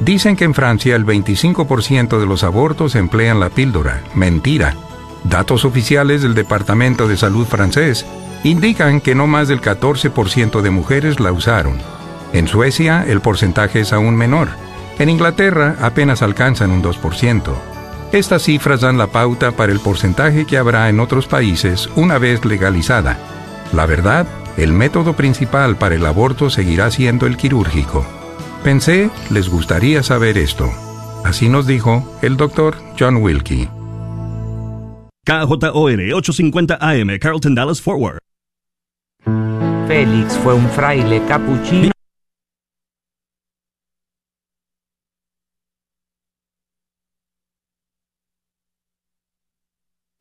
Dicen que en Francia el 25% de los abortos emplean la píldora. Mentira. Datos oficiales del Departamento de Salud francés indican que no más del 14% de mujeres la usaron. En Suecia el porcentaje es aún menor. En Inglaterra apenas alcanzan un 2%. Estas cifras dan la pauta para el porcentaje que habrá en otros países una vez legalizada. La verdad, el método principal para el aborto seguirá siendo el quirúrgico. Pensé, les gustaría saber esto. Así nos dijo el doctor John Wilkie. KJOR 850 AM, Carlton Dallas Forward. Félix fue un fraile capuchino.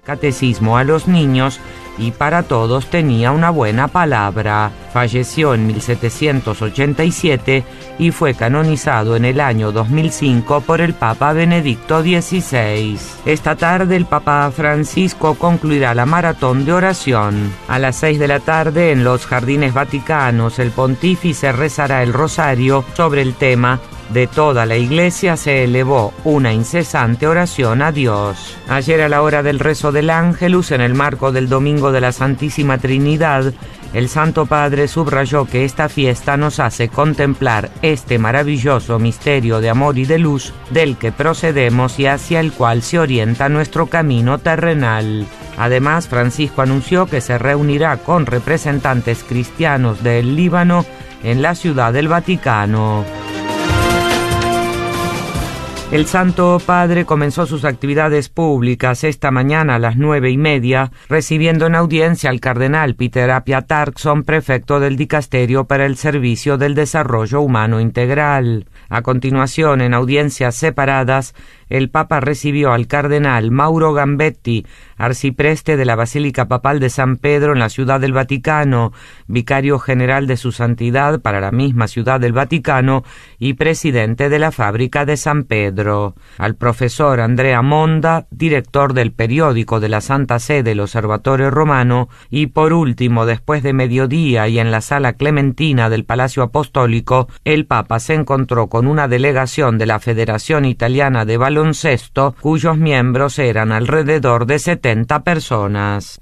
Catecismo a los niños y para todos tenía una buena palabra. Falleció en 1787 y fue canonizado en el año 2005 por el Papa Benedicto XVI. Esta tarde el Papa Francisco concluirá la maratón de oración. A las 6 de la tarde en los Jardines Vaticanos el pontífice rezará el rosario sobre el tema de toda la iglesia se elevó una incesante oración a Dios. Ayer a la hora del rezo del ángelus, en el marco del Domingo de la Santísima Trinidad, el Santo Padre subrayó que esta fiesta nos hace contemplar este maravilloso misterio de amor y de luz del que procedemos y hacia el cual se orienta nuestro camino terrenal. Además, Francisco anunció que se reunirá con representantes cristianos del Líbano en la ciudad del Vaticano. El Santo Padre comenzó sus actividades públicas esta mañana a las nueve y media, recibiendo en audiencia al cardenal Peter Apia Tarkson, prefecto del Dicasterio para el Servicio del Desarrollo Humano Integral. A continuación, en audiencias separadas, el Papa recibió al cardenal Mauro Gambetti, arcipreste de la Basílica Papal de San Pedro en la Ciudad del Vaticano, vicario general de su santidad para la misma Ciudad del Vaticano y presidente de la Fábrica de San Pedro, al profesor Andrea Monda, director del periódico de la Santa Sede el Observatorio Romano, y por último, después de mediodía y en la sala clementina del Palacio Apostólico, el Papa se encontró con una delegación de la Federación Italiana de baloncesto, cuyos miembros eran alrededor de 70 personas.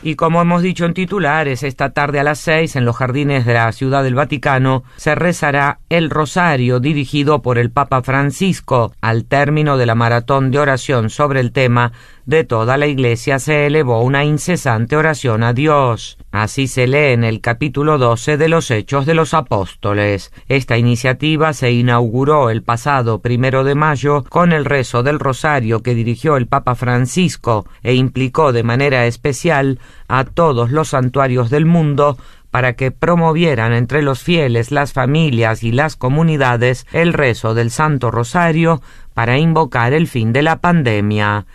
Y como hemos dicho en titulares, esta tarde a las seis en los jardines de la Ciudad del Vaticano se rezará el rosario dirigido por el Papa Francisco. Al término de la maratón de oración sobre el tema, de toda la iglesia se elevó una incesante oración a Dios. Así se lee en el capítulo 12 de los Hechos de los Apóstoles. Esta iniciativa se inauguró el pasado primero de mayo con el rezo del rosario que dirigió el Papa Francisco e implicó de manera especial a todos los santuarios del mundo para que promovieran entre los fieles, las familias y las comunidades el rezo del Santo Rosario para invocar el fin de la pandemia.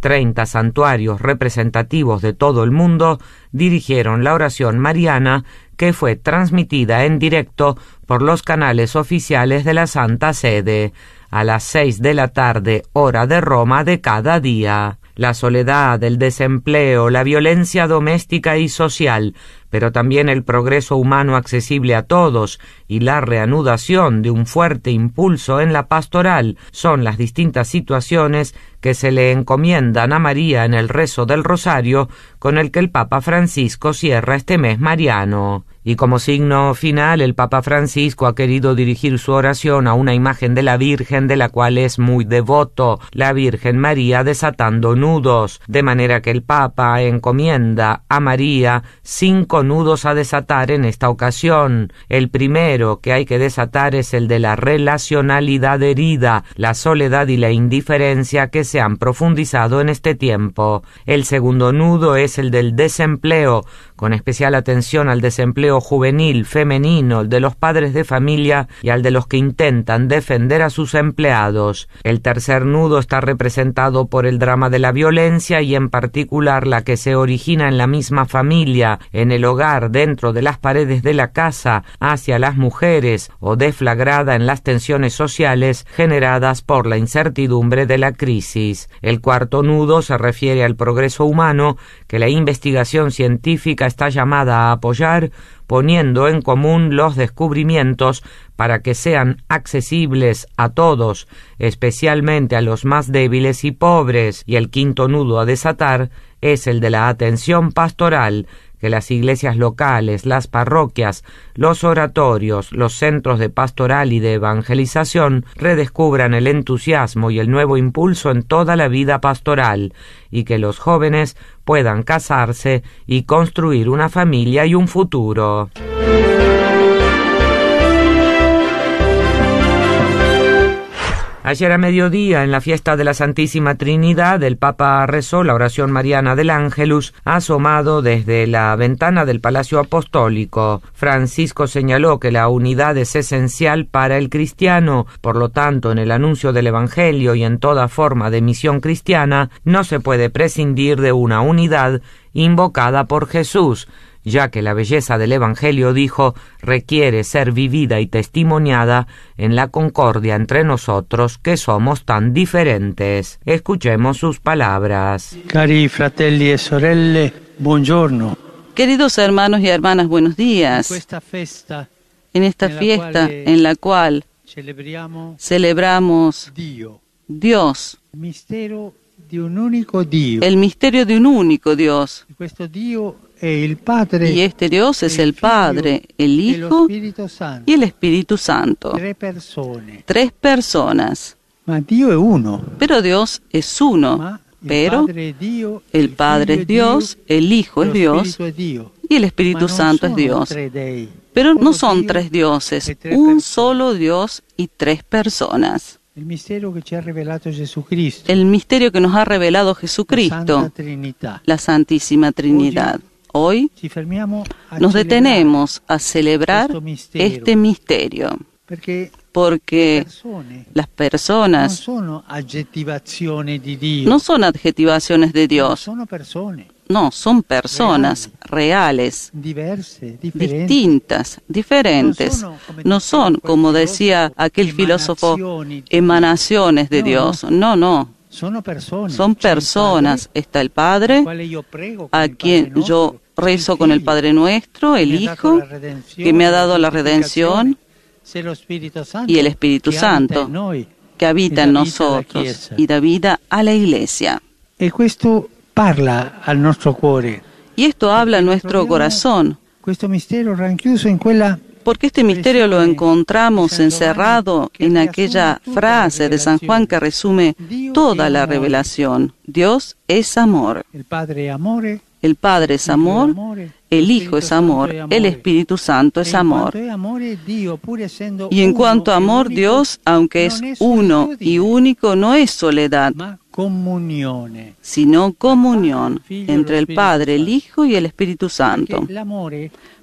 Treinta santuarios representativos de todo el mundo dirigieron la oración mariana que fue transmitida en directo por los canales oficiales de la Santa Sede a las seis de la tarde hora de Roma de cada día. La soledad, el desempleo, la violencia doméstica y social, pero también el progreso humano accesible a todos y la reanudación de un fuerte impulso en la pastoral son las distintas situaciones que se le encomiendan a María en el rezo del rosario con el que el Papa Francisco cierra este mes mariano. Y como signo final, el Papa Francisco ha querido dirigir su oración a una imagen de la Virgen de la cual es muy devoto, la Virgen María desatando nudos, de manera que el Papa encomienda a María cinco nudos a desatar en esta ocasión. El primero que hay que desatar es el de la relacionalidad herida, la soledad y la indiferencia que se han profundizado en este tiempo. El segundo nudo es el del desempleo, con especial atención al desempleo juvenil, femenino, el de los padres de familia y al de los que intentan defender a sus empleados. El tercer nudo está representado por el drama de la violencia y en particular la que se origina en la misma familia, en el hogar, dentro de las paredes de la casa, hacia las mujeres o deflagrada en las tensiones sociales generadas por la incertidumbre de la crisis. El cuarto nudo se refiere al progreso humano que la investigación científica está llamada a apoyar poniendo en común los descubrimientos para que sean accesibles a todos, especialmente a los más débiles y pobres, y el quinto nudo a desatar es el de la atención pastoral, que las iglesias locales, las parroquias, los oratorios, los centros de pastoral y de evangelización redescubran el entusiasmo y el nuevo impulso en toda la vida pastoral, y que los jóvenes puedan casarse y construir una familia y un futuro. Ayer a mediodía, en la fiesta de la Santísima Trinidad, el Papa rezó la oración mariana del Ángelus, asomado desde la ventana del Palacio Apostólico. Francisco señaló que la unidad es esencial para el cristiano, por lo tanto, en el anuncio del Evangelio y en toda forma de misión cristiana, no se puede prescindir de una unidad invocada por Jesús, ya que la belleza del Evangelio, dijo, requiere ser vivida y testimoniada en la concordia entre nosotros que somos tan diferentes. Escuchemos sus palabras. Cari fratelli e sorelle, buongiorno. Queridos hermanos y hermanas, buenos días. En esta fiesta en la cual celebramos Dios, el misterio de un único Dios. Y este Dios es el Padre, el Hijo y el Espíritu Santo. Tres personas. Pero Dios es uno. Pero el Padre es Dios, el Hijo es Dios y el Espíritu Santo es Dios. Pero no son tres dioses, un solo Dios y tres personas. El misterio que nos ha revelado Jesucristo, la Santísima Trinidad. Hoy nos detenemos a celebrar este misterio porque las personas no son adjetivaciones de Dios, no, son personas reales, distintas, diferentes. No son, como decía aquel filósofo, emanaciones de Dios. No, no. Son personas. Está el Padre, a quien yo rezo con el Padre Nuestro, el Hijo, que me ha dado la redención, y el Espíritu Santo, que habita en nosotros y da vida a la Iglesia. Y esto nuestro habla a nuestro corazón. Porque este misterio lo encontramos encerrado en aquella frase de San Juan que resume toda la revelación. Dios es amor. El Padre es amor, el Hijo es amor, el Espíritu Santo es amor. Y en cuanto a amor, Dios, aunque es uno y único, no es soledad, sino comunión entre el Padre, el Hijo y el Espíritu Santo.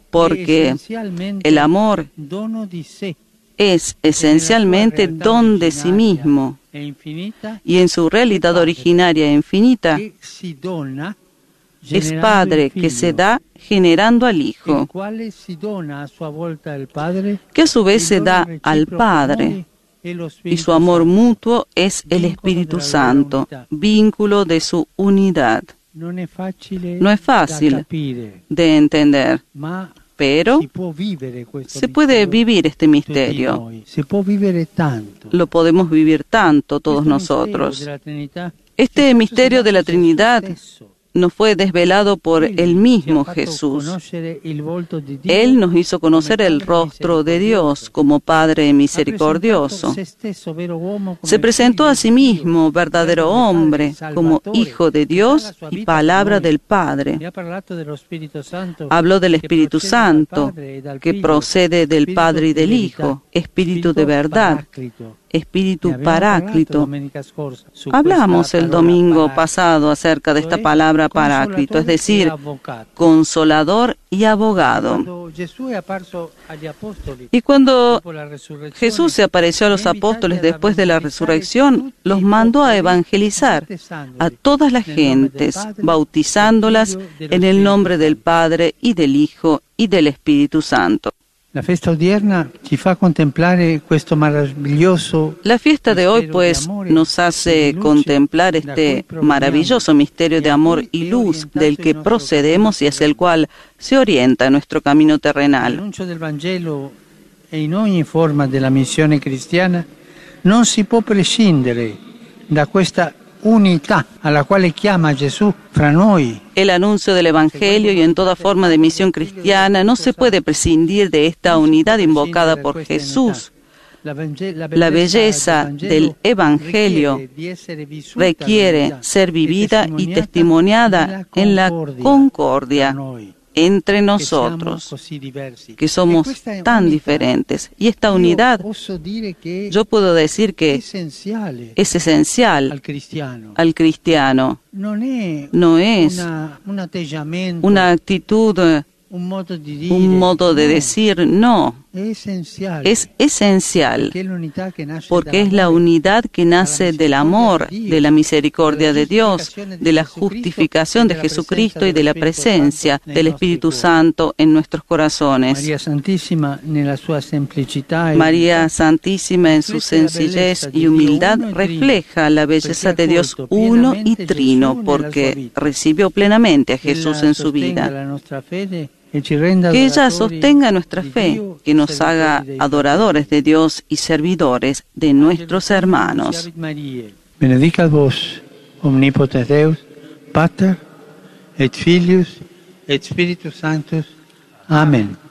Porque el amor es esencialmente don de sí mismo y en su realidad originaria e infinita es Padre que se da generando al Hijo, que a su vez se da al Padre. Y su amor mutuo es el Espíritu Santo, vínculo de su unidad. No es fácil de entender, pero se puede vivir este misterio. Lo podemos vivir tanto todos nosotros. Este misterio de la Trinidad nos fue desvelado por el mismo Jesús. Él nos hizo conocer el rostro de Dios como Padre misericordioso. Se presentó a sí mismo, verdadero hombre, como Hijo de Dios y palabra del Padre. Habló del Espíritu Santo, que procede del Padre y del Hijo, Espíritu de verdad, Espíritu Paráclito. Hablamos el domingo pasado acerca de esta palabra Paráclito, es decir, consolador y abogado. Y cuando Jesús se apareció a los apóstoles después de la resurrección, los mandó a evangelizar a todas las gentes, bautizándolas en el nombre del Padre y del Hijo y del Espíritu Santo. La fiesta odierna ci fa contemplare questo maravilloso La fiesta de hoy pues nos hace contemplar este maravilloso misterio de amor y luz del que procedemos y hacia el cual se orienta nuestro camino terrenal. L'annuncio del Vangelo e in ogni forma della missione cristiana non si può prescindere da questa unità alla quale chiama Gesù fra noi. El anuncio del Evangelio y en toda forma de misión cristiana no se puede prescindir de esta unidad invocada por Jesús. La belleza del Evangelio requiere ser vivida y testimoniada en la concordia entre nosotros, que somos tan diferentes. Y esta unidad, yo puedo decir que es esencial al cristiano. No es una actitud un modo de decir no. Es esencial porque es la unidad que nace del amor, de la misericordia de Dios, de la justificación de Jesucristo y de la presencia del Espíritu Santo en nuestros corazones. María Santísima en su sencillez y humildad refleja la belleza de Dios uno y trino porque recibió plenamente a Jesús en su vida que ella sostenga nuestra fe, que nos haga adoradores de Dios y servidores de nuestros hermanos. Benedicat vos, omnipotens Deus, Pater, et Filius, et Spiritus Sanctus. Amén.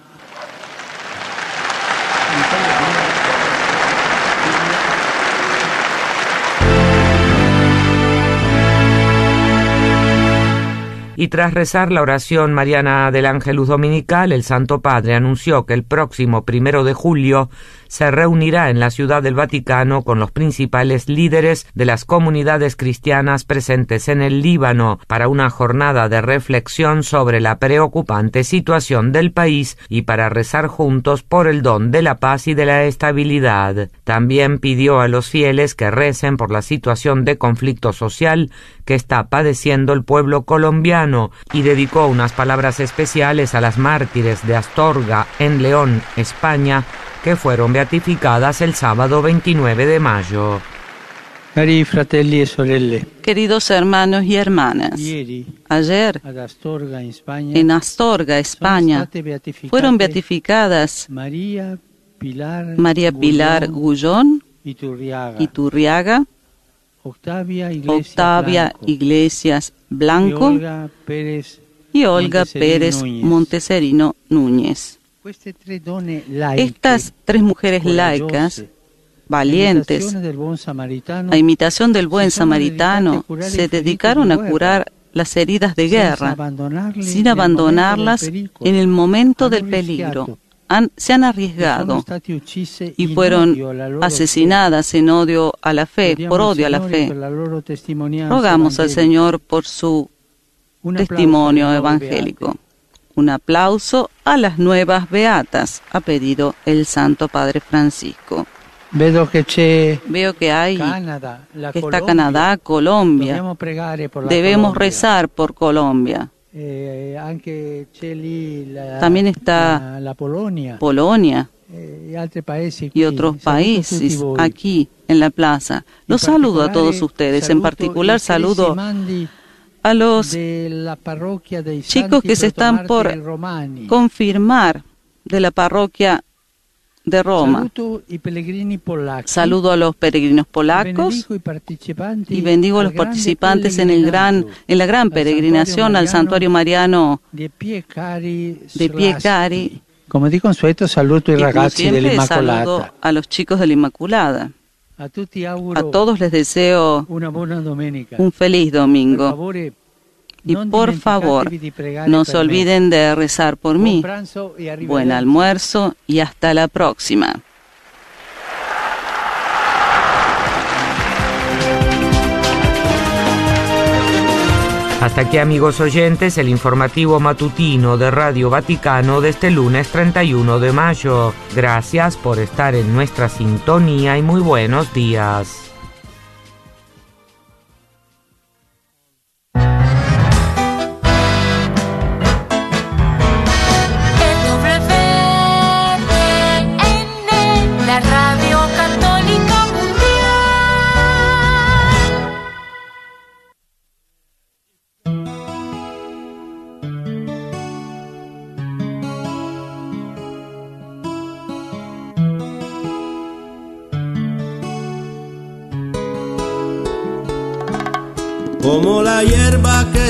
Y tras rezar la oración mariana del Ángelus Dominical, el Santo Padre anunció que el próximo primero de julio se reunirá en la Ciudad del Vaticano con los principales líderes de las comunidades cristianas presentes en el Líbano para una jornada de reflexión sobre la preocupante situación del país y para rezar juntos por el don de la paz y de la estabilidad. También pidió a los fieles que recen por la situación de conflicto social que está padeciendo el pueblo colombiano y dedicó unas palabras especiales a las mártires de Astorga en León, España, que fueron beatificadas el sábado 29 de mayo. Cari fratelli e sorelle, Queridos hermanos y hermanas, ayer en Astorga, España, fueron beatificadas María Pilar, Gullón, Iturriaga, Octavia Iglesias Blanco, y Olga Pérez Monteserino Núñez. Laiche, Estas tres mujeres laicas, valientes, a imitación del buen samaritano, se dedicaron di a curar las heridas de guerra, sin abandonarlas en el momento del peligro. Han- se han arriesgado y fueron asesinadas en odio a la fe, por odio a la fe. Rogamos al. Señor por su testimonio evangélico. Un aplauso a las nuevas beatas, ha pedido el Santo Padre Francisco. Veo que hay, Canada, la que está Colombia. Canadá, por Debemos Colombia. rezar por Colombia, Eh, anche c'è lì la, También está la, la Polonia Polonia eh, altri paesi y otros países aquí en la plaza. Los saludo a todos ustedes. En particular saludo a los chicos que se están por confirmar de la parroquia de Roma. Saludo a los peregrinos polacos y bendigo a los participantes en el gran en la gran peregrinación al santuario mariano de pie cari de pie cari. Come di consueto saluto i y como ragazzi saludo a los chicos de la Inmaculada. A todos les deseo un feliz domingo y por favor pregare no se olviden de rezar por mí. Buen almuerzo y hasta la próxima. Hasta aquí amigos oyentes el informativo matutino de Radio Vaticano de este lunes 31 de mayo. Gracias por estar en nuestra sintonía y muy buenos días.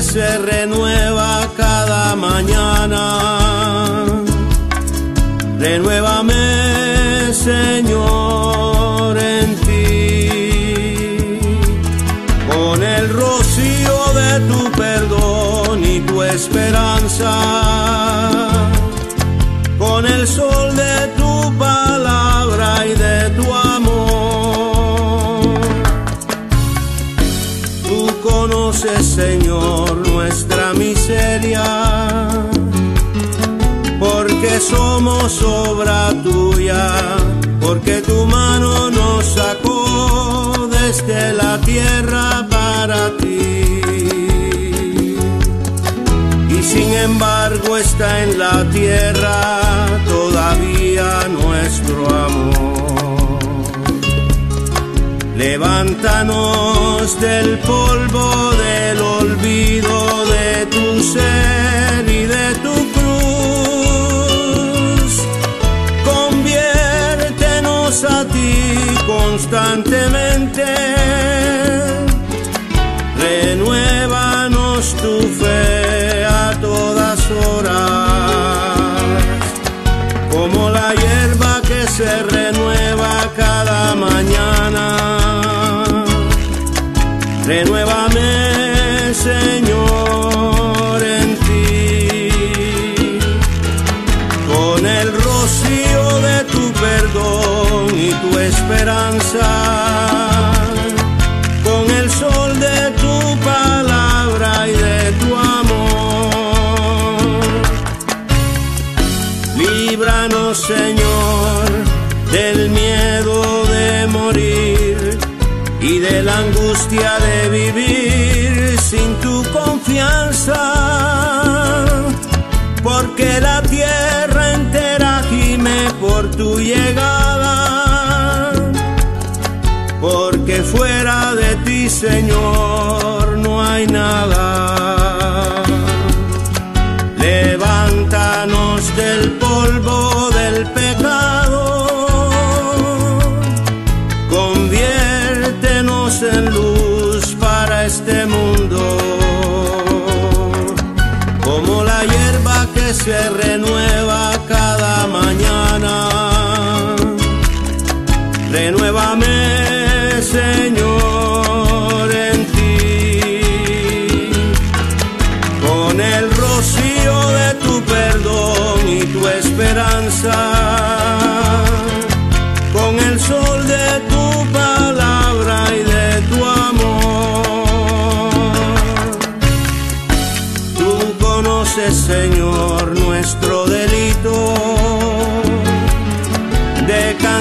Se renueva somos obra tuya, porque tu mano nos sacó desde la tierra para ti. Y sin embargo está en la tierra todavía nuestro amor. Levántanos del polvo del olvido de tu ser A ti constantemente. Renuévanos tu fe a todas horas. Como la hierba que se renueva cada mañana Renuévame, de la angustia de vivir sin tu confianza, porque la tierra entera gime por tu llegada, porque fuera de ti, Señor, se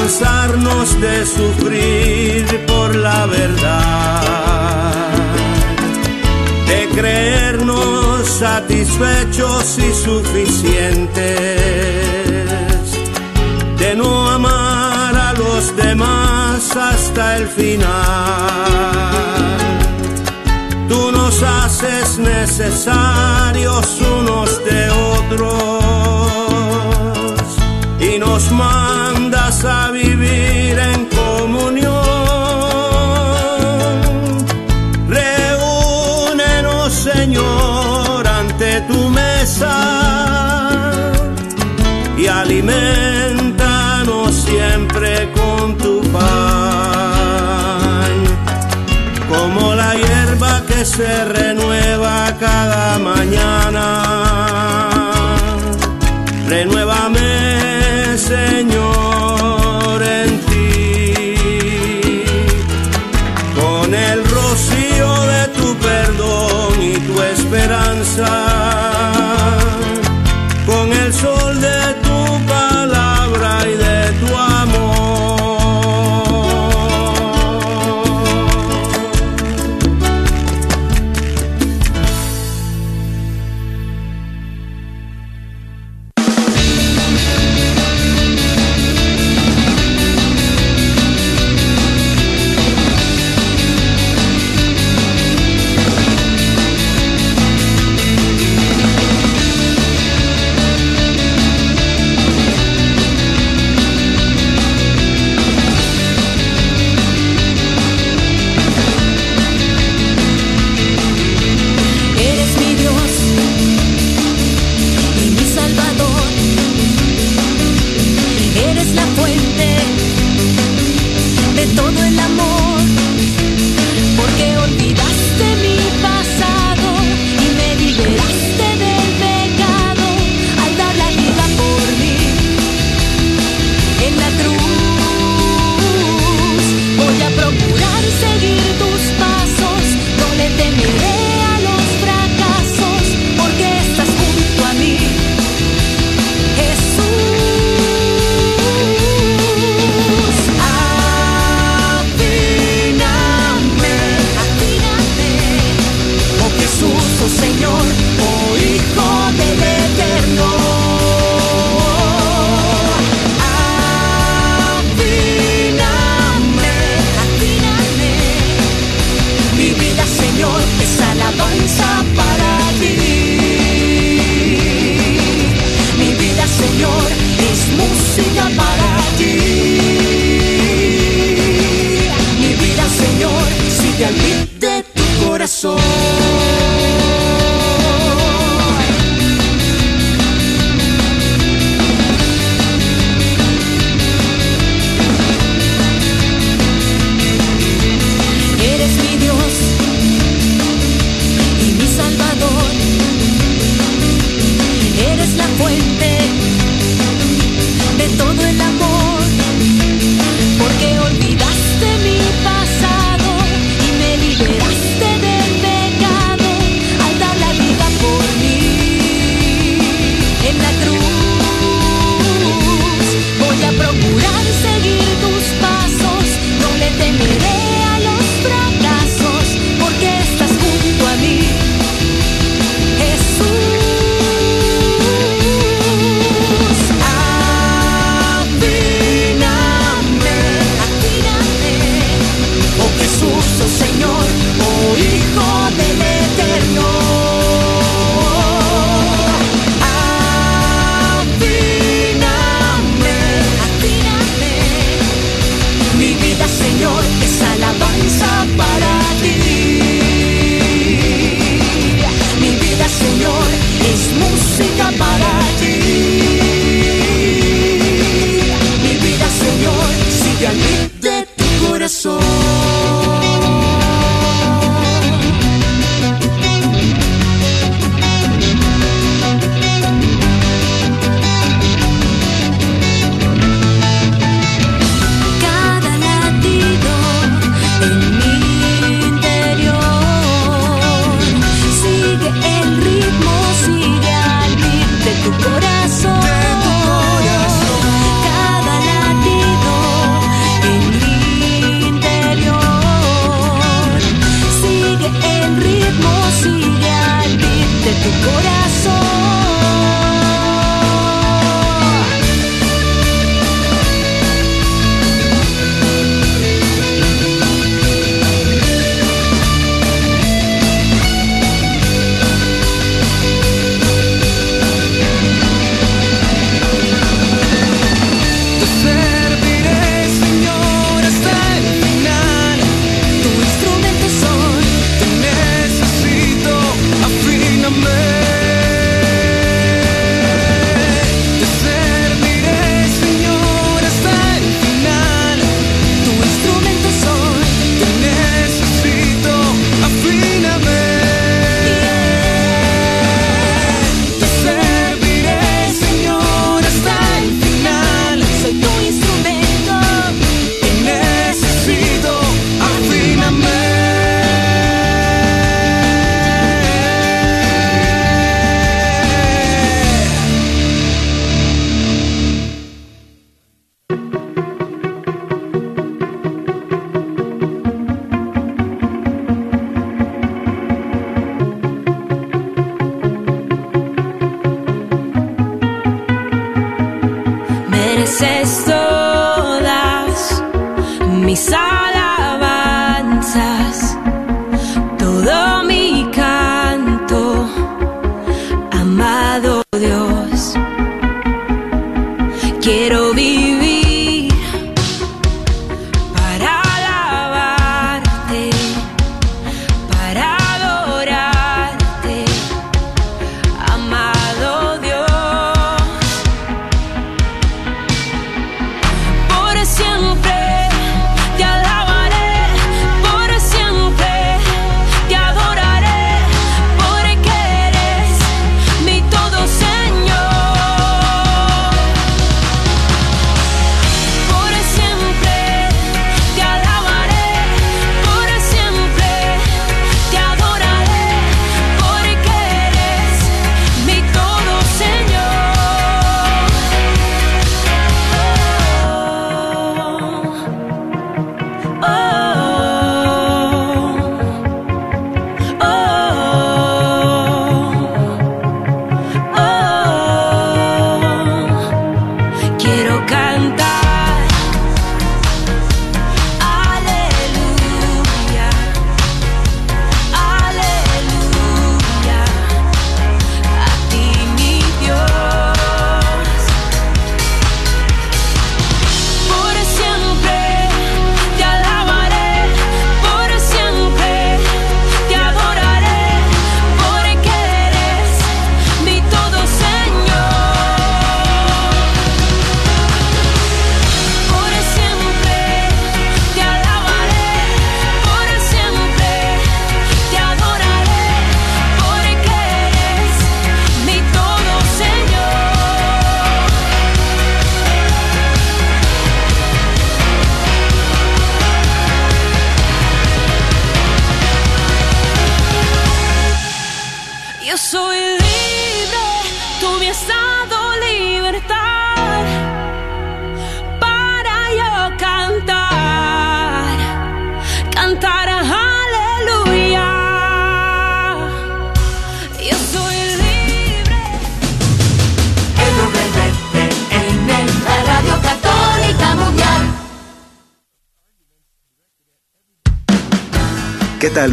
cansarnos de sufrir por la verdad, de creernos satisfechos y suficientes, de no amar a los demás hasta el final. Tú nos haces necesarios unos de otros y nos a vivir en comunión. Reúnenos, Señor, ante tu mesa y alimentanos siempre con tu pan, como la que se renueva cada mañana. Renuévame, esperanza. Con el sol de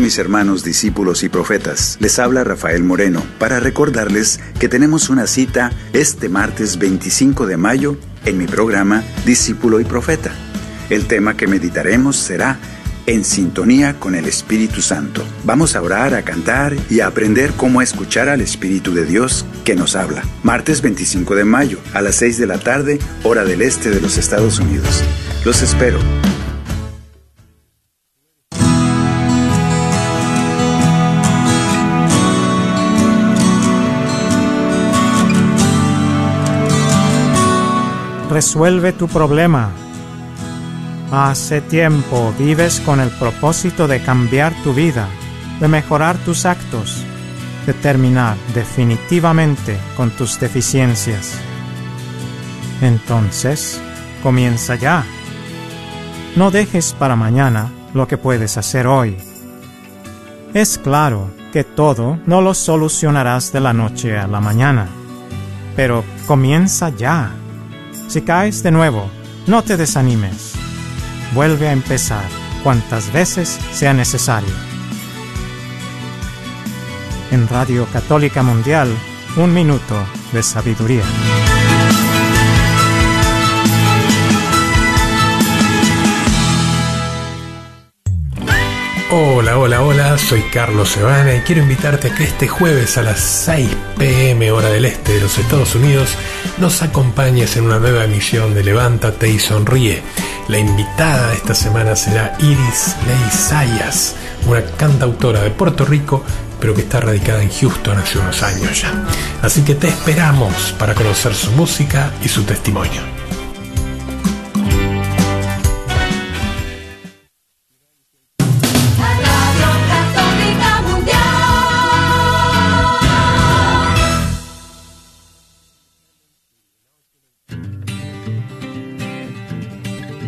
mis hermanos discípulos y profetas? Les habla Rafael Moreno para recordarles que tenemos una cita este martes 25 de mayo en mi programa Discípulo y Profeta. El tema que meditaremos será En sintonía con el Espíritu Santo. Vamos a orar, a cantar y a aprender cómo escuchar al Espíritu de Dios que nos habla. Martes 25 de mayo a las 6 de la tarde, hora del este de los Estados Unidos. Los espero. Resuelve tu problema. Hace tiempo vives con el propósito de cambiar tu vida, de mejorar tus actos, de terminar definitivamente con tus deficiencias. Entonces, comienza ya. No dejes para mañana lo que puedes hacer hoy. Es claro que todo no lo solucionarás de la noche a la mañana, pero comienza ya. Si caes de nuevo, no te desanimes. Vuelve a empezar cuantas veces sea necesario. En Radio Católica Mundial, un minuto de sabiduría. Hola, hola, hola, soy Carlos Sebana y quiero invitarte a que este jueves a las 6 pm hora del este de los Estados Unidos nos acompañes en una nueva emisión de Levántate y Sonríe. La invitada esta semana será Iris Ley Sayas, una cantautora de Puerto Rico, pero que está radicada en Houston hace unos años ya. Así que te esperamos para conocer su música y su testimonio.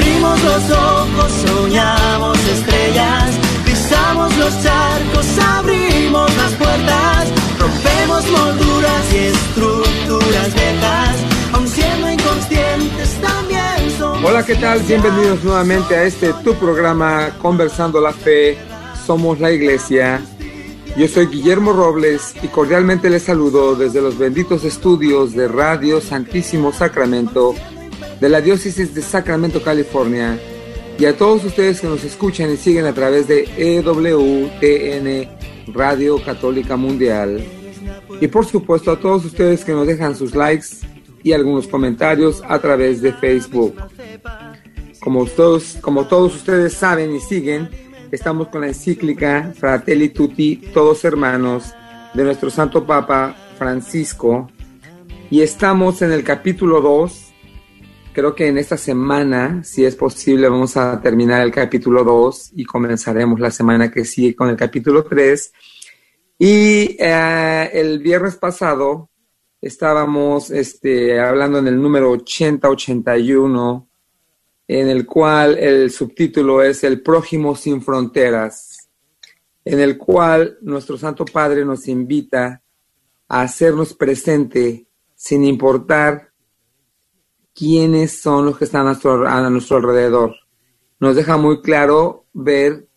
Abrimos los ojos, soñamos estrellas, pisamos los charcos, abrimos las puertas, rompemos molduras y estructuras viejas, aun siendo inconscientes también somos. Hola, ¿qué tal? Bienvenidos nuevamente a este tu programa Conversando la Fe, somos la iglesia. Yo soy Guillermo Robles y cordialmente les saludo desde los benditos estudios de Radio Santísimo Sacramento de la Diócesis de Sacramento, California, y a todos ustedes que nos escuchan y siguen a través de EWTN Radio Católica Mundial, y por supuesto a todos ustedes que nos dejan sus likes y algunos comentarios a través de Facebook. Como todos, como todos ustedes saben y siguen, estamos con la encíclica Fratelli Tutti, todos hermanos, de nuestro Santo Papa Francisco, y estamos en el capítulo 2 Creo que en esta semana, si es posible, vamos a terminar el capítulo 2 y comenzaremos la semana que sigue con el capítulo 3. Y eh, el viernes pasado estábamos este, hablando en el número 8081, en el cual el subtítulo es El prójimo sin fronteras, en el cual nuestro Santo Padre nos invita a hacernos presente sin importar quiénes son los que están a nuestro, alrededor. Nos deja muy claro ver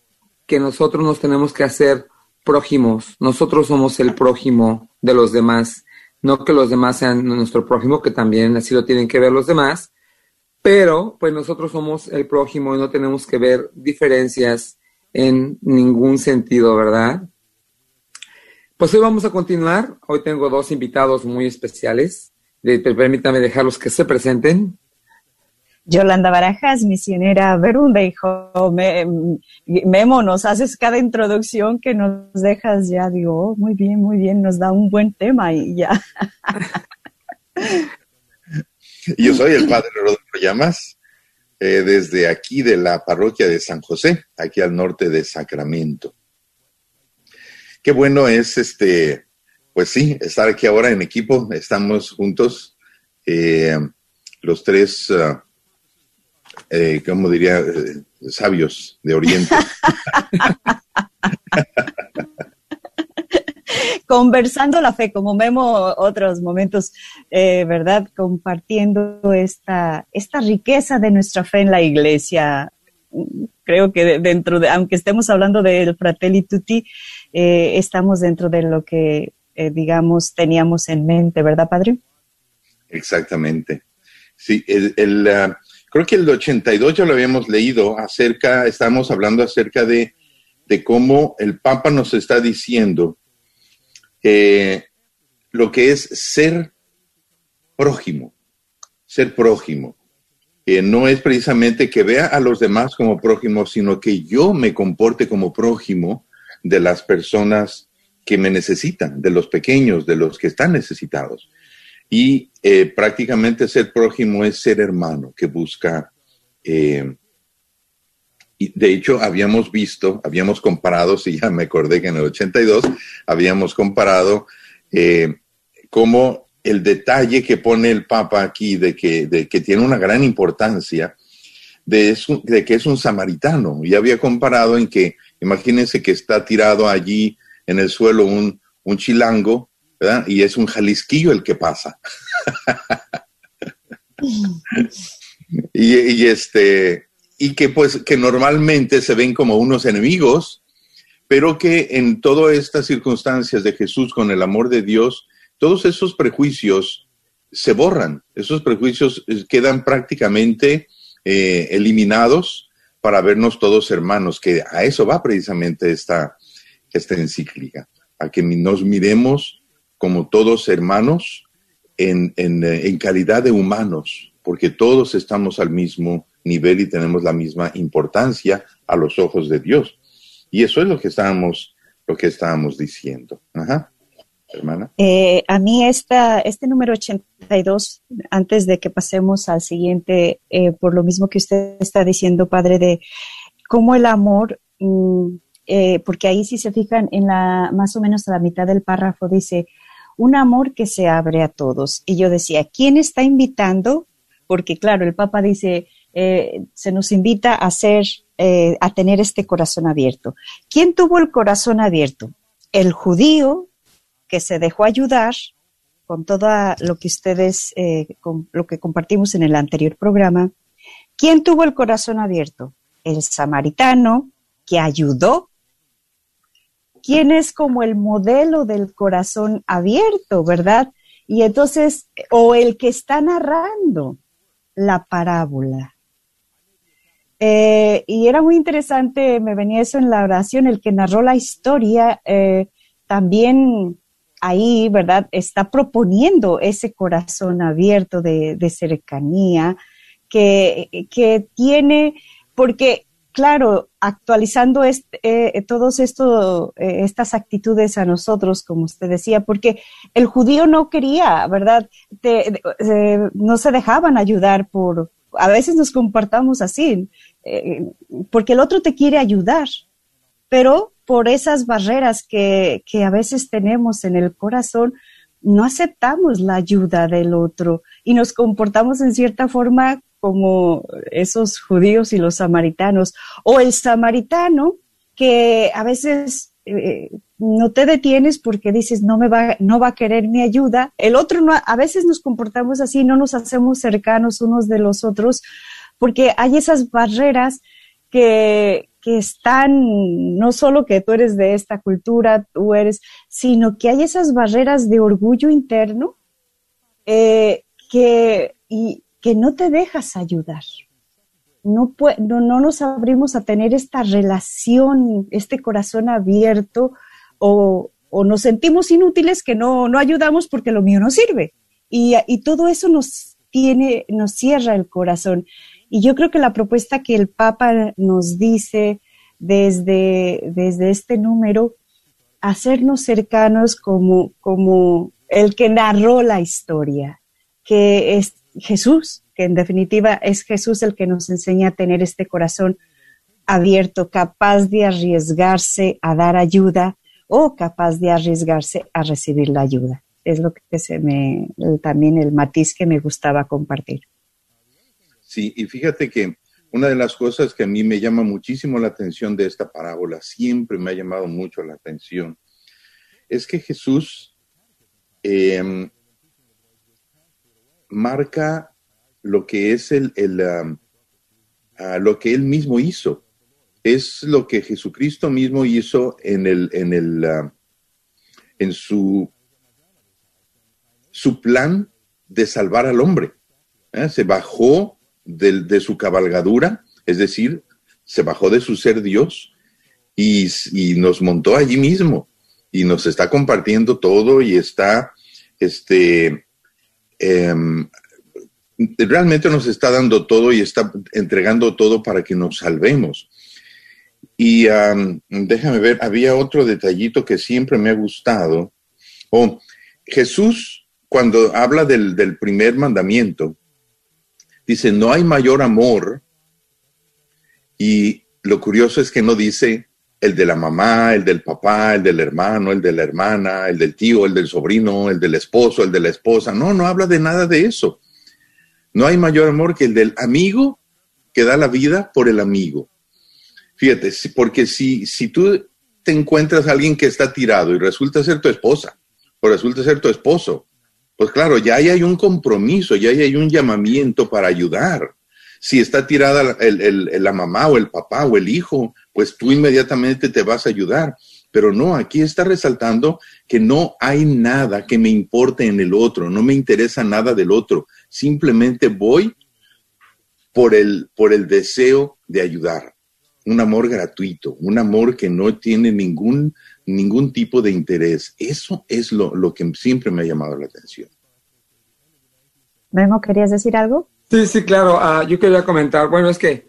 que nosotros nos tenemos que hacer prójimos. Nosotros somos el prójimo de los demás. No que los demás sean nuestro prójimo, que también así lo tienen que ver los demás. Pero, pues nosotros somos el prójimo y no tenemos que ver diferencias en ningún sentido, ¿verdad? Pues hoy vamos a continuar. Hoy tengo dos invitados muy especiales. Permítame dejarlos que se presenten. Yolanda Barajas, misionera Verunda, hijo. Me, Memo, nos haces cada introducción que nos dejas ya, digo, oh, muy bien, muy bien, nos da un buen tema y ya. Yo soy el padre Rodolfo Llamas, eh, desde aquí de la parroquia de San José, aquí al norte de Sacramento. Qué bueno es este pues sí, estar aquí ahora en equipo, estamos juntos, eh, los tres, uh, ¿cómo diría? Sabios de Oriente. Conversando la fe, como vemos otros momentos, ¿verdad? Compartiendo esta, esta riqueza de nuestra fe en la iglesia. Creo que dentro de, aunque estemos hablando del Fratelli Tutti, estamos dentro de lo que eh, digamos, teníamos en mente, ¿verdad, padre? Exactamente. Sí, el, ah, creo que el 82 ya lo habíamos leído acerca, estamos hablando acerca de, de cómo el Papa nos está diciendo eh, lo que es ser prójimo, ser prójimo. que no es precisamente que vea a los demás como prójimos, sino que yo me comporte como prójimo de las personas que me necesitan, de los pequeños, de los que están necesitados. Y eh, prácticamente ser prójimo es ser hermano que busca. Eh, y de hecho, habíamos visto, habíamos comparado, si ya me acordé que en el 82 habíamos comparado eh, cómo el detalle que pone el Papa aquí de que, de que tiene una gran importancia de, de que es un samaritano. Y había comparado en que, imagínense que está tirado allí en el suelo un, un chilango, ¿verdad? Y es un jalisquillo el que pasa. y, este, y que pues que normalmente se ven como unos enemigos, pero que en todas estas circunstancias de Jesús con el amor de Dios, todos esos prejuicios se borran, esos prejuicios eh, quedan prácticamente eh, eliminados para vernos todos hermanos, que a eso va precisamente esta, esta encíclica, a que nos miremos como todos hermanos en, en, eh, en calidad de humanos, porque todos estamos al mismo nivel y tenemos la misma importancia a los ojos de Dios. Y eso es lo que estábamos, lo que estábamos diciendo. Ajá. Hermana. Eh, a mí esta, este número 82, antes de que pasemos al siguiente, eh, por lo mismo que usted está diciendo, padre, de cómo el amor, mm, eh, porque ahí si se fijan en la, más o menos a la mitad del párrafo dice, un amor que se abre a todos. Y yo decía, ¿quién está invitando? Porque claro, el Papa dice, se nos invita a ser, a tener este corazón abierto. ¿Quién tuvo el corazón abierto? El judío que se dejó ayudar con todo lo que ustedes, eh, con lo que compartimos en el anterior programa. ¿Quién tuvo el corazón abierto? El samaritano que ayudó. ¿Quién es como el modelo del corazón abierto, verdad? Y entonces, o el que está narrando la parábola. Eh, y era muy interesante, me venía eso en la oración, el que narró la historia, eh, también ahí, ¿verdad? Está proponiendo ese corazón abierto de, cercanía que, que, tiene, porque, claro, actualizando este, eh, todas eh, estas actitudes a nosotros, como usted decía, porque el judío no quería, ¿verdad? no se dejaban ayudar por, a veces nos comportamos así, eh, porque el otro te quiere ayudar, pero por esas barreras que a veces tenemos en el corazón, no aceptamos la ayuda del otro y nos comportamos en cierta forma como esos judíos y los samaritanos. O el samaritano que a veces eh, no te detienes porque dices no me va, no va a querer mi ayuda. El otro no, a veces nos comportamos así, no nos hacemos cercanos unos de los otros porque hay esas barreras que, que están, no solo que tú eres de esta cultura, tú eres, sino que hay esas barreras de orgullo interno eh, que, y, que no te dejas ayudar. No, no, no, nos abrimos a tener esta relación, este corazón abierto, o, o nos sentimos inútiles que no, no ayudamos porque lo mío no sirve. Y, y todo eso nos tiene, nos cierra el corazón. Y yo creo que la propuesta que el Papa nos dice desde, desde este número, hacernos cercanos como, como el que narró la historia, que es Jesús, que en definitiva es Jesús el que nos enseña a tener este corazón abierto, capaz de arriesgarse a dar ayuda o capaz de arriesgarse a recibir la ayuda. Es lo que se me, también el matiz que me gustaba compartir. Sí, y fíjate que una de las cosas que a mí me llama muchísimo la atención de esta parábola, siempre me ha llamado mucho la atención, es que Jesús em, marca lo que es el, um, lo que él mismo hizo. Es lo que Jesucristo mismo hizo en el, en el, en su, su plan de salvar al hombre. ¿eh? Se bajó de, su cabalgadura, es decir, se bajó de su ser Dios y, nos montó allí mismo y nos está compartiendo todo y está, este, em, realmente nos está dando todo y está entregando todo para que nos salvemos. Y déjame ver, había otro detallito que siempre me ha gustado. Oh, Jesús, cuando habla del, del primer mandamiento, Dice, no hay mayor amor. Y lo curioso es que no dice el de la mamá, el del papá, el del hermano, el de la hermana, el del tío, el del sobrino, el del esposo, el de la esposa. No, no habla de nada de eso. No hay mayor amor que el del amigo que da la vida por el amigo. Fíjate, porque si, si tú te encuentras a alguien que está tirado y resulta ser tu esposa o resulta ser tu esposo, pues claro, ya hay un compromiso, ya hay un llamamiento para ayudar. Si está tirada la mamá o el papá o el hijo, pues tú inmediatamente te vas a ayudar. Pero no, aquí está resaltando que no hay nada que me importe en el otro, no me interesa nada del otro. Simplemente voy por el, por el deseo de ayudar. Un amor gratuito, un amor que no tiene ningún ningún tipo de interés. Eso es lo, que siempre me ha llamado la atención. Memo, ¿querías decir algo? Sí, sí, claro. Ah, yo quería comentar, bueno, es que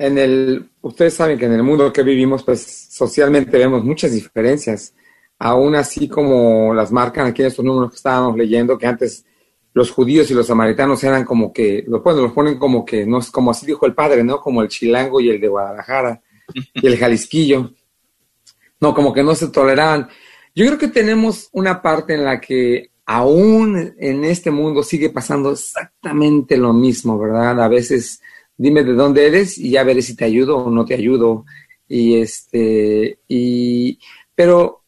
en el, ustedes saben que en el mundo que vivimos, pues socialmente vemos muchas diferencias. Aún así como las marcan aquí en estos números que estábamos leyendo, que antes los judíos y los samaritanos eran como que, los, bueno, los ponen como que, no es como así dijo el padre, ¿no? Como el chilango y el de Guadalajara y el jalisquillo. No, como que no se toleraban. Yo creo que tenemos una parte en la que aún en este mundo sigue pasando exactamente lo mismo, ¿verdad? A veces dime de dónde eres y ya veré si te ayudo o no te ayudo. Y este, y, pero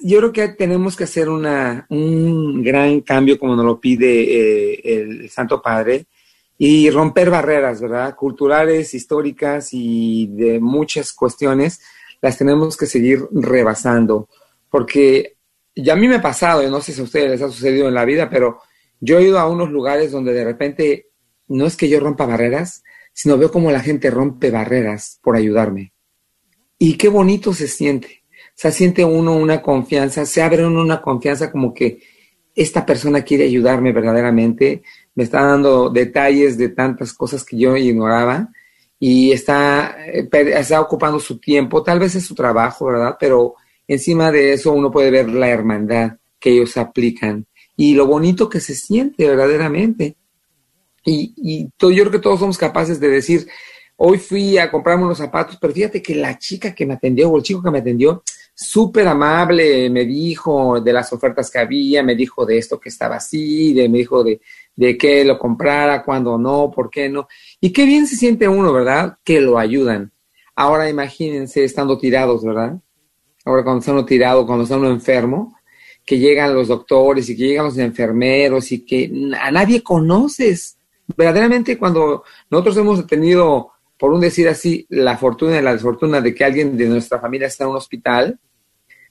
yo creo que tenemos que hacer una, un gran cambio como nos lo pide eh, el Santo Padre y romper barreras, ¿verdad? Culturales, históricas y de muchas cuestiones, las tenemos que seguir rebasando, porque ya a mí me ha pasado, y no sé si a ustedes les ha sucedido en la vida, pero yo he ido a unos lugares donde de repente no es que yo rompa barreras, sino veo como la gente rompe barreras por ayudarme. Y qué bonito se siente. O sea, siente uno una confianza, se abre uno una confianza como que esta persona quiere ayudarme verdaderamente, me está dando detalles de tantas cosas que yo ignoraba y está, eh, está ocupando su tiempo, tal vez es su trabajo, ¿verdad? Pero encima de eso uno puede ver la hermandad que ellos aplican y lo bonito que se siente verdaderamente. Y, y yo creo que todos somos capaces de decir, hoy fui a comprarme unos zapatos, pero fíjate que la chica que me atendió o el chico que me atendió, súper amable, me dijo de las ofertas que había, me dijo de esto que estaba así, de, me dijo de, de que lo comprara, cuando no, por qué no. Y qué bien se siente uno, ¿verdad? Que lo ayudan. Ahora imagínense estando tirados, ¿verdad? Ahora cuando está uno tirado, cuando está uno enfermo, que llegan los doctores y que llegan los enfermeros y que a nadie conoces. Verdaderamente cuando nosotros hemos tenido, por un decir así, la fortuna y la desfortuna de que alguien de nuestra familia está en un hospital,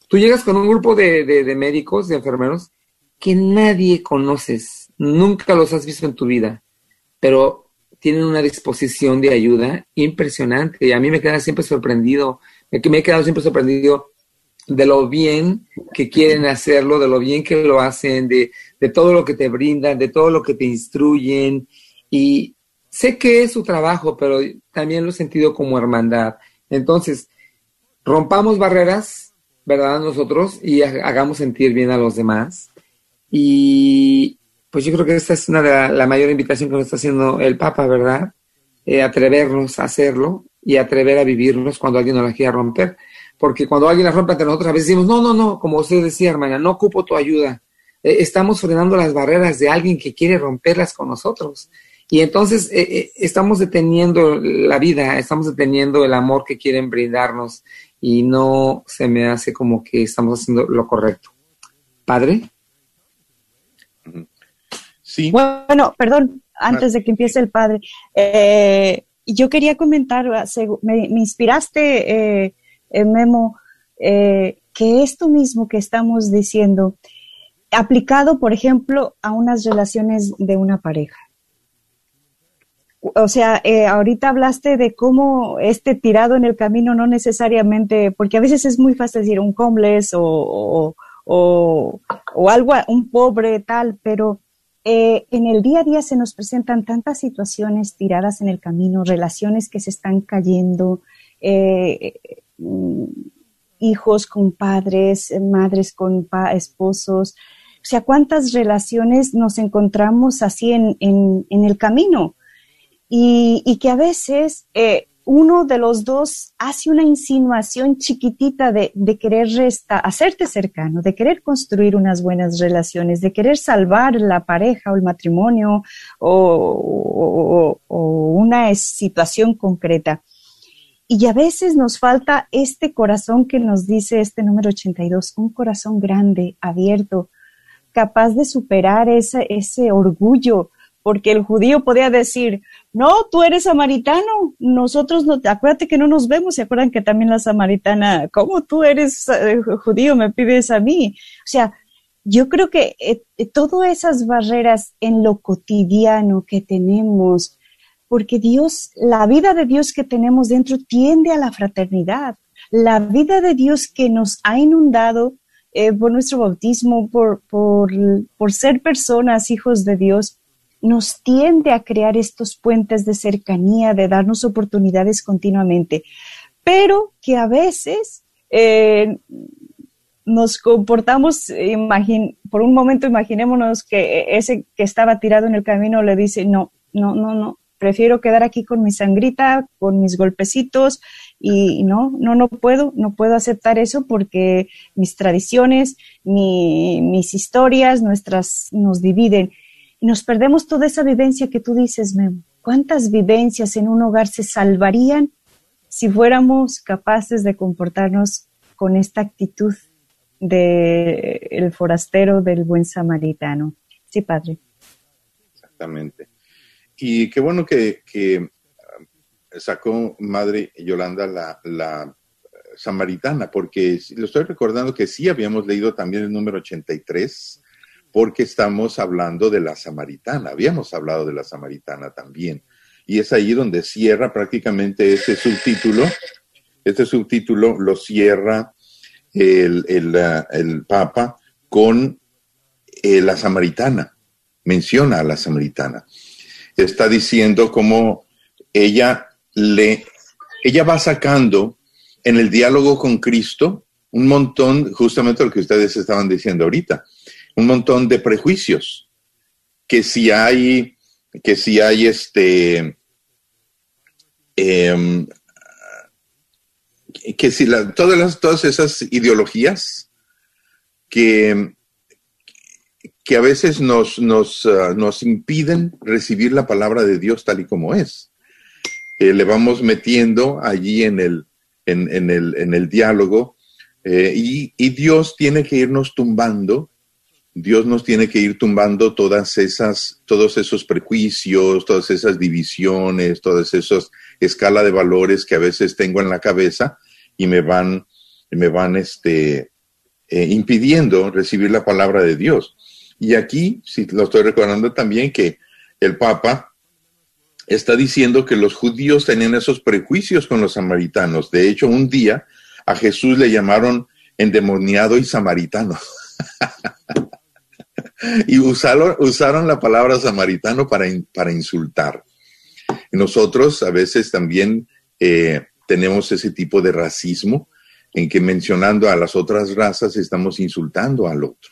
tú llegas con un grupo de, de, médicos, de enfermeros, que nadie conoces, nunca los has visto en tu vida, pero tienen una disposición de ayuda impresionante. Y a mí me queda siempre sorprendido, me he quedado siempre sorprendido de lo bien que quieren hacerlo, de lo bien que lo hacen, de, de, todo lo que te brindan, de todo lo que te instruyen. Y sé que es su trabajo, pero también lo he sentido como hermandad. Entonces, rompamos barreras, ¿verdad? Nosotros y hagamos sentir bien a los demás. Y pues yo creo que esta es una de la, la mayor invitación que nos está haciendo el Papa, ¿verdad? Eh, atrevernos a hacerlo y atrever a vivirnos cuando alguien nos la quiera romper porque cuando alguien la rompe entre nosotros, a veces decimos, no, no, no, como usted decía, hermana, no ocupo tu ayuda. Eh, estamos frenando las barreras de alguien que quiere romperlas con nosotros. Y entonces eh, eh, estamos deteniendo la vida, estamos deteniendo el amor que quieren brindarnos y no se me hace como que estamos haciendo lo correcto. ¿Padre? Sí. Bueno, perdón, antes de que empiece el padre, yo quería comentar, me, me inspiraste eh, Memo, eh, que esto mismo que estamos diciendo, aplicado, por ejemplo, a unas relaciones de una pareja. O sea, eh, ahorita hablaste de cómo este tirado en el camino no necesariamente, porque a veces es muy fácil decir un homeless o, o, o, algo, un pobre tal, pero en el día a día se nos presentan tantas situaciones tiradas en el camino, relaciones que se están cayendo, eh, hijos con padres, madres con esposos. O sea, ¿cuántas relaciones nos encontramos así en, en, el camino? Y, que a veces eh, uno de los dos hace una insinuación chiquitita de, querer resta, hacerte cercano, de querer construir unas buenas relaciones, de querer salvar la pareja o el matrimonio o, una situación concreta. Y a veces nos falta este corazón que nos dice este número 82, un corazón grande, abierto, capaz de superar ese orgullo, porque el judío podía decir, no, tú eres samaritano, nosotros no, acuérdate que no nos vemos, se acuerdan que también la samaritana, ¿cómo tú eres eh, judío, me pides a mí? O sea, yo creo que eh, todas esas barreras en lo cotidiano que tenemos, porque Dios, la vida de Dios que tenemos dentro tiende a la fraternidad. La vida de Dios que nos ha inundado eh, por nuestro bautismo, por, por, por ser personas, hijos de Dios, nos tiende a crear estos puentes de cercanía, de darnos oportunidades continuamente, pero que a veces eh, nos comportamos, por un momento imaginémonos que ese que estaba tirado en el camino le dice, no, no, no, no, prefiero quedar aquí con mi sangrita, con mis golpecitos y no, no, no puedo, no puedo aceptar eso porque mis tradiciones, mis historias, nuestras nos dividen y nos perdemos toda esa vivencia que tú dices, Memo. ¿Cuántas vivencias en un hogar se salvarían si fuéramos capaces de comportarnos con esta actitud de el forastero del buen samaritano. Sí, padre. Exactamente. Y qué bueno que, ah, sacó Madre Yolanda la, la, samaritana, porque lo estoy recordando que sí habíamos leído también el número 83, porque estamos hablando de la samaritana, habíamos hablado de la samaritana también. Y es ahí donde cierra prácticamente ese subtítulo. Este subtítulo lo cierra el, Papa con eh, la samaritana, menciona a la samaritana. Está diciendo cómo ella le, ella va sacando en el diálogo con Cristo un montón, justamente lo que ustedes estaban diciendo ahorita, un montón de prejuicios, que si hay, que si hay este, em, que si todas, las, todas esas ideologías que, que a veces nos, nos, ah, nos impiden recibir la palabra de Dios tal y como es. le vamos metiendo allí en el, en, el, en el diálogo eh, y, y, Dios tiene que irnos tumbando, Dios nos tiene que ir tumbando todas esas, todos esos prejuicios, todas esas divisiones, todas esas escala de valores que a veces tengo en la cabeza y me van, me van este, eh, impidiendo recibir la palabra de Dios. Y aquí, si lo estoy recordando también, que el Papa está diciendo que los judíos tenían esos prejuicios con los samaritanos. De hecho, un día a Jesús le llamaron endemoniado y samaritano. y usaron, usaron la palabra samaritano para, para insultar. Nosotros a veces también eh, tenemos ese tipo de racismo en que mencionando a las otras razas estamos insultando al otro.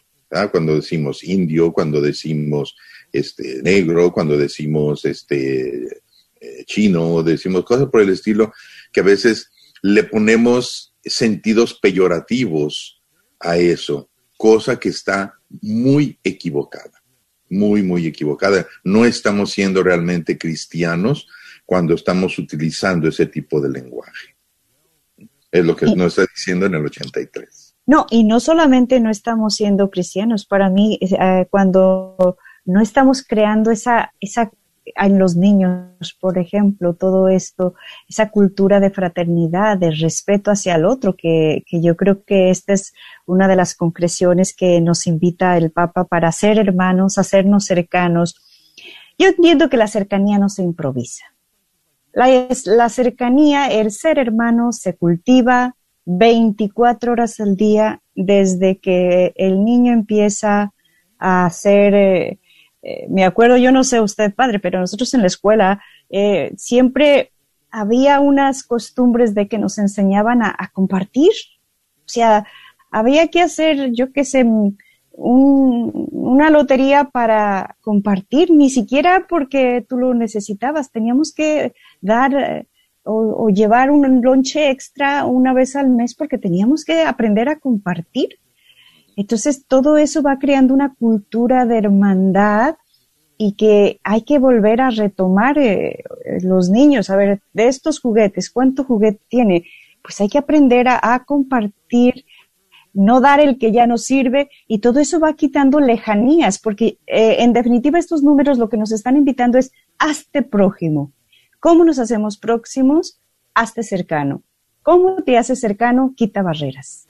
Cuando decimos indio, cuando decimos este, negro, cuando decimos este, eh, chino, decimos cosas por el estilo, que a veces le ponemos sentidos peyorativos a eso, cosa que está muy equivocada, muy, muy equivocada. No estamos siendo realmente cristianos cuando estamos utilizando ese tipo de lenguaje. Es lo que nos está diciendo en el 83. No, y no solamente no estamos siendo cristianos, para mí, eh, cuando no estamos creando esa, esa, en los niños, por ejemplo, todo esto, esa cultura de fraternidad, de respeto hacia el otro, que, que yo creo que esta es una de las concreciones que nos invita el Papa para ser hermanos, hacernos cercanos. Yo entiendo que la cercanía no se improvisa. La, cercanía, el ser hermano se cultiva 24 horas al día desde que el niño empieza a hacer, eh, me acuerdo, yo no sé usted padre, pero nosotros en la escuela eh, siempre había unas costumbres de que nos enseñaban a, compartir. O sea, había que hacer, yo qué sé, una lotería para compartir, ni siquiera porque tú lo necesitabas, teníamos que dar eh, o, llevar un lonche extra una vez al mes porque teníamos que aprender a compartir. Entonces todo eso va creando una cultura de hermandad y que hay que volver a retomar eh, los niños, a ver, de estos juguetes, ¿cuánto juguete tiene? Pues hay que aprender a compartir no dar el que ya no sirve y todo eso va quitando lejanías, porque eh, en definitiva estos números lo que nos están invitando es hazte prójimo. ¿Cómo nos hacemos próximos? Hazte cercano. ¿Cómo te haces cercano? Quita barreras.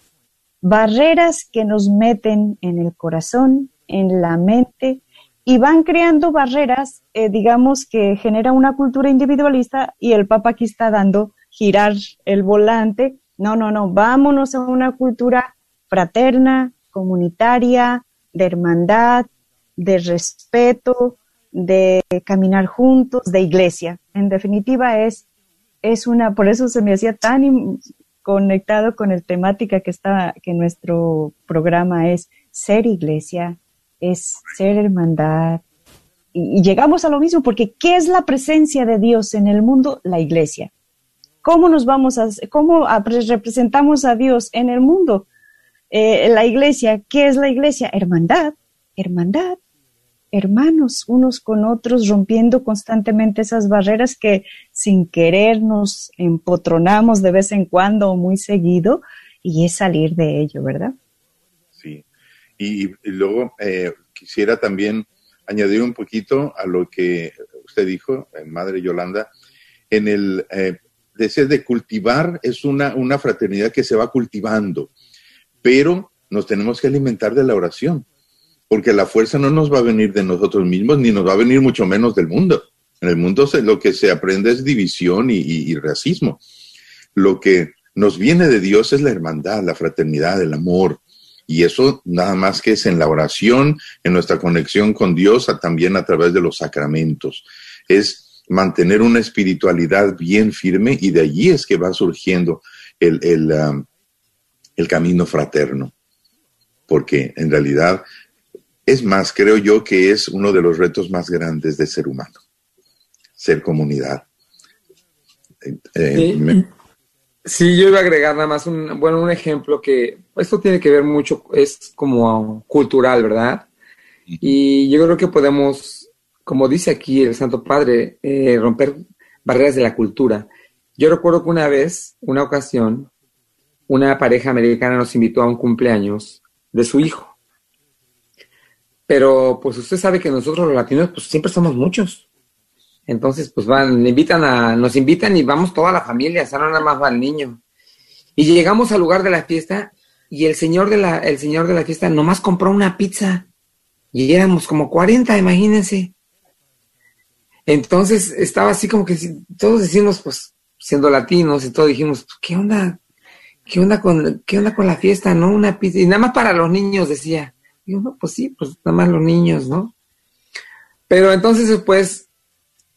Barreras que nos meten en el corazón, en la mente y van creando barreras, eh, digamos, que genera una cultura individualista y el Papa aquí está dando girar el volante. No, no, no, vámonos a una cultura fraterna, comunitaria, de hermandad, de respeto, de caminar juntos, de iglesia. En definitiva es, es una, por eso se me hacía tan conectado con el temática que está, que nuestro programa es ser iglesia, es ser hermandad. Y, llegamos a lo mismo, porque ¿qué es la presencia de Dios en el mundo? La iglesia. ¿Cómo nos vamos a, cómo representamos a Dios en el mundo? Eh, la iglesia, ¿qué es la iglesia? Hermandad, hermandad, hermanos unos con otros, rompiendo constantemente esas barreras que sin querer nos empotronamos de vez en cuando o muy seguido, y es salir de ello, ¿verdad? Sí. Y, luego eh, quisiera también añadir un poquito a lo que usted dijo, Madre Yolanda, en el eh, de cultivar es una, una fraternidad que se va cultivando, pero nos tenemos que alimentar de la oración, porque la fuerza no nos va a venir de nosotros mismos, ni nos va a venir mucho menos del mundo. En el mundo se, lo que se aprende es división y, racismo. Lo que nos viene de Dios es la hermandad, la fraternidad, el amor, y eso nada más que es en la oración, en nuestra conexión con Dios, también a través de los sacramentos. Es mantener una espiritualidad bien firme y de allí es que va surgiendo el, um, el camino fraterno. Porque en realidad, es más, creo yo que es uno de los retos más grandes de ser humano, ser comunidad. Eh, sí. Me... sí, yo iba a agregar nada más un, bueno, un ejemplo que esto tiene que ver mucho, es como cultural, ¿verdad? Y yo creo que podemos, como dice aquí el Santo Padre, eh, romper barreras de la cultura. Yo recuerdo que una vez, una ocasión, una pareja americana nos invitó a un cumpleaños de su hijo. Pero pues usted sabe que nosotros los latinos pues siempre somos muchos. Entonces pues van, invitan a, nos invitan y vamos toda la familia, o sea, no nada más va el niño. Y llegamos al lugar de la fiesta y el señor de la, el señor de la fiesta nomás compró una pizza. Y éramos como 40, imagínense. Entonces estaba así como que todos decimos, pues, siendo latinos y todo, dijimos, ¿qué onda? ¿Qué onda con, qué onda con la fiesta, no? Una pizza. Y nada más para los niños, decía. Yo, no, pues sí, pues nada más los niños, ¿no? Pero entonces después,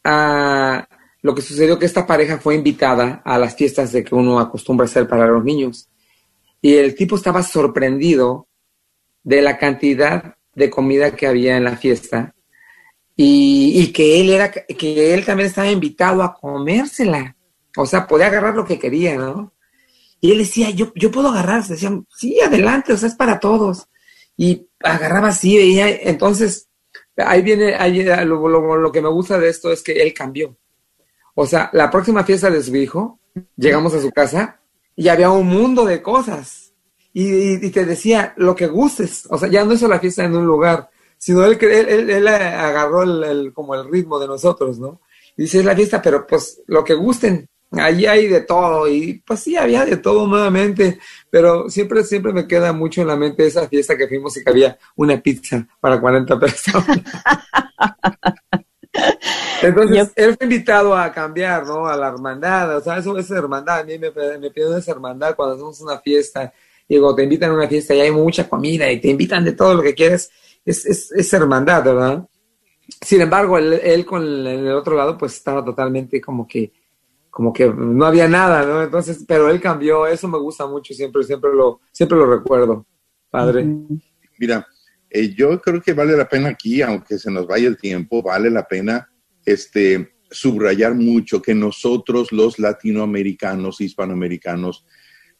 uh, lo que sucedió que esta pareja fue invitada a las fiestas de que uno acostumbra hacer para los niños. Y el tipo estaba sorprendido de la cantidad de comida que había en la fiesta y, y, que él era que él también estaba invitado a comérsela. O sea, podía agarrar lo que quería, ¿no? Y él decía, yo, yo puedo agarrar, decían, sí, adelante, o sea, es para todos. Y agarraba así, veía, entonces, ahí viene, ahí, lo, lo, que me gusta de esto es que él cambió. O sea, la próxima fiesta de su hijo, llegamos a su casa y había un mundo de cosas. Y te decía lo que gustes. O sea, ya no hizo la fiesta en un lugar, sino él, él, él, él agarró el, el, como el ritmo de nosotros, ¿no? Y dice, es la fiesta, pero pues lo que gusten. Allí hay de todo y pues sí, había de todo nuevamente, pero siempre, siempre me queda mucho en la mente esa fiesta que fuimos y que había una pizza para 40 personas. Entonces, Yo... él fue invitado a cambiar, ¿no? A la hermandad, o sea, eso es hermandad, a mí me, me piden esa hermandad cuando hacemos una fiesta, digo, te invitan a una fiesta y hay mucha comida y te invitan de todo lo que quieres, es, es, es hermandad, ¿verdad? Sin embargo, él, él con el, el otro lado, pues estaba totalmente como que, como que no había nada, ¿no? Entonces, pero él cambió, eso me gusta mucho, siempre, siempre lo, siempre lo recuerdo, padre. Mira, eh, yo creo que vale la pena aquí, aunque se nos vaya el tiempo, vale la pena este, subrayar mucho que nosotros los latinoamericanos, hispanoamericanos,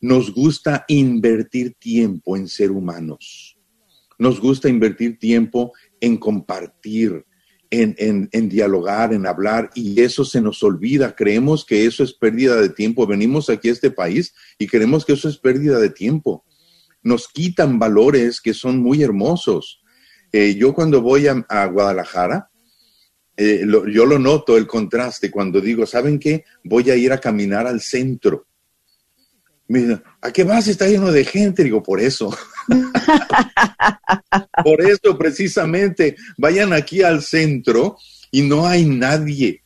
nos gusta invertir tiempo en ser humanos. Nos gusta invertir tiempo en compartir, en, en, en, dialogar, en hablar, y eso se nos olvida. Creemos que eso es pérdida de tiempo. Venimos aquí a este país y creemos que eso es pérdida de tiempo. Nos quitan valores que son muy hermosos. Eh, yo cuando voy a, a Guadalajara, eh, yo lo noto el contraste cuando digo, ¿saben qué? Voy a ir a caminar al centro. Mira, ¿a qué vas? Está lleno de gente. Digo, por eso. por eso, precisamente, vayan aquí al centro y no hay nadie.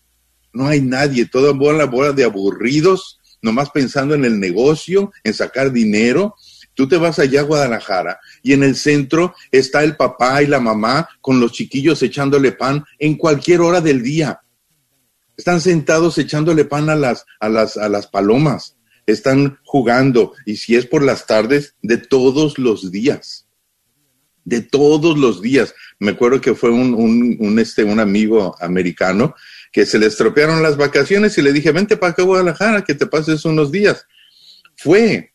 No hay nadie. Toda bola, bola de aburridos, nomás pensando en el negocio, en sacar dinero. Tú te vas allá a Guadalajara y en el centro está el papá y la mamá con los chiquillos echándole pan en cualquier hora del día. Están sentados echándole pan a las, a las, a las palomas. Están jugando y si es por las tardes, de todos los días. De todos los días. Me acuerdo que fue un, un, este, un amigo americano que se le estropearon las vacaciones y le dije, vente para acá a Guadalajara, que te pases unos días. Fue,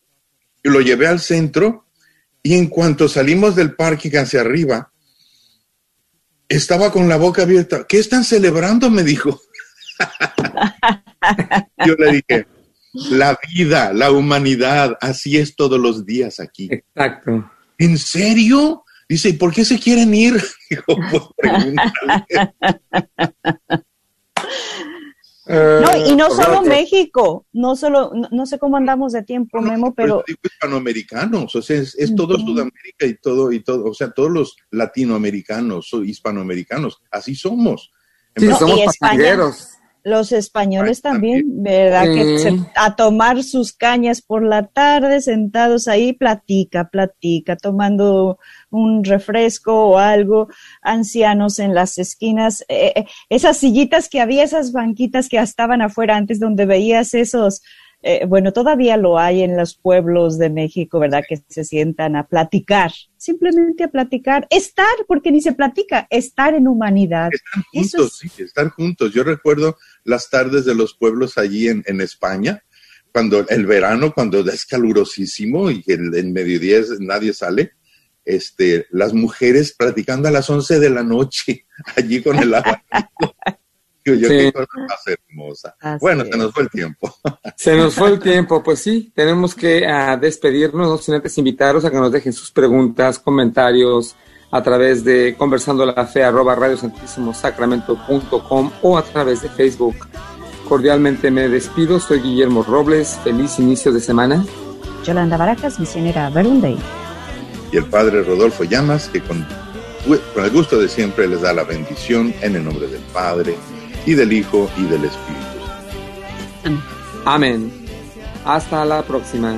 lo llevé al centro y en cuanto salimos del parque hacia arriba, estaba con la boca abierta. ¿Qué están celebrando? Me dijo. Yo le dije, la vida, la humanidad, así es todos los días aquí. Exacto. ¿En serio? Dice, ¿y por qué se quieren ir? Digo, pues pregúntale. No, y no Eh, solo. México, no solo, no, no sé cómo andamos de tiempo, Memo, pero hispanoamericanos, o sea, es, es todo Sudamérica y todo, y todo, o sea, todos los latinoamericanos o hispanoamericanos, así somos. No, verdad- y España, los españoles también, ¿verdad? Que se- a tomar sus cañas por la tarde, sentados ahí, platica, platica, tomando un refresco o algo, ancianos en las esquinas, eh, eh, esas sillitas que había, esas banquitas que estaban afuera antes donde veías esos, eh, bueno, todavía lo hay en los pueblos de México, ¿verdad? Que se sientan a platicar, simplemente a platicar, estar, porque ni se platica, estar en humanidad. Eso juntos, sí, estar juntos. Yo recuerdo las tardes de los pueblos allí en, en España, cuando el verano, cuando es calurosísimo y que el, el mediodía es- nadie sale, este, las mujeres platicando a las 11 de la noche, allí con el abanico. Digo yo, Sí. qué cosa más hermosa. Así bueno, es. se nos fue el tiempo. Se nos fue el tiempo, pues sí, tenemos que ah, despedirnos, no sin antes invitaros a que nos dejen sus preguntas, comentarios a través de conversando la fe arroba radiosantísimosacramento.com o a través de Facebook. Cordialmente me despido, soy Guillermo Robles, feliz inicio de semana. Yolanda Baracas, misionera Verunday. y el padre Rodolfo Llamas, que con, con el gusto de siempre les da la bendición en el nombre del Padre y del Hijo y del Espíritu. Amén. Hasta la próxima.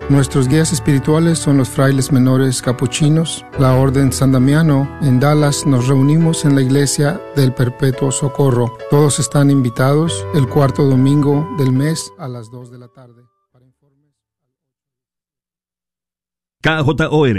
Nuestros guías espirituales son los frailes menores capuchinos, la Orden San Damiano. En Dallas nos reunimos en la iglesia del Perpetuo Socorro. Todos están invitados el cuarto domingo del mes a las 2 de la tarde. KJOR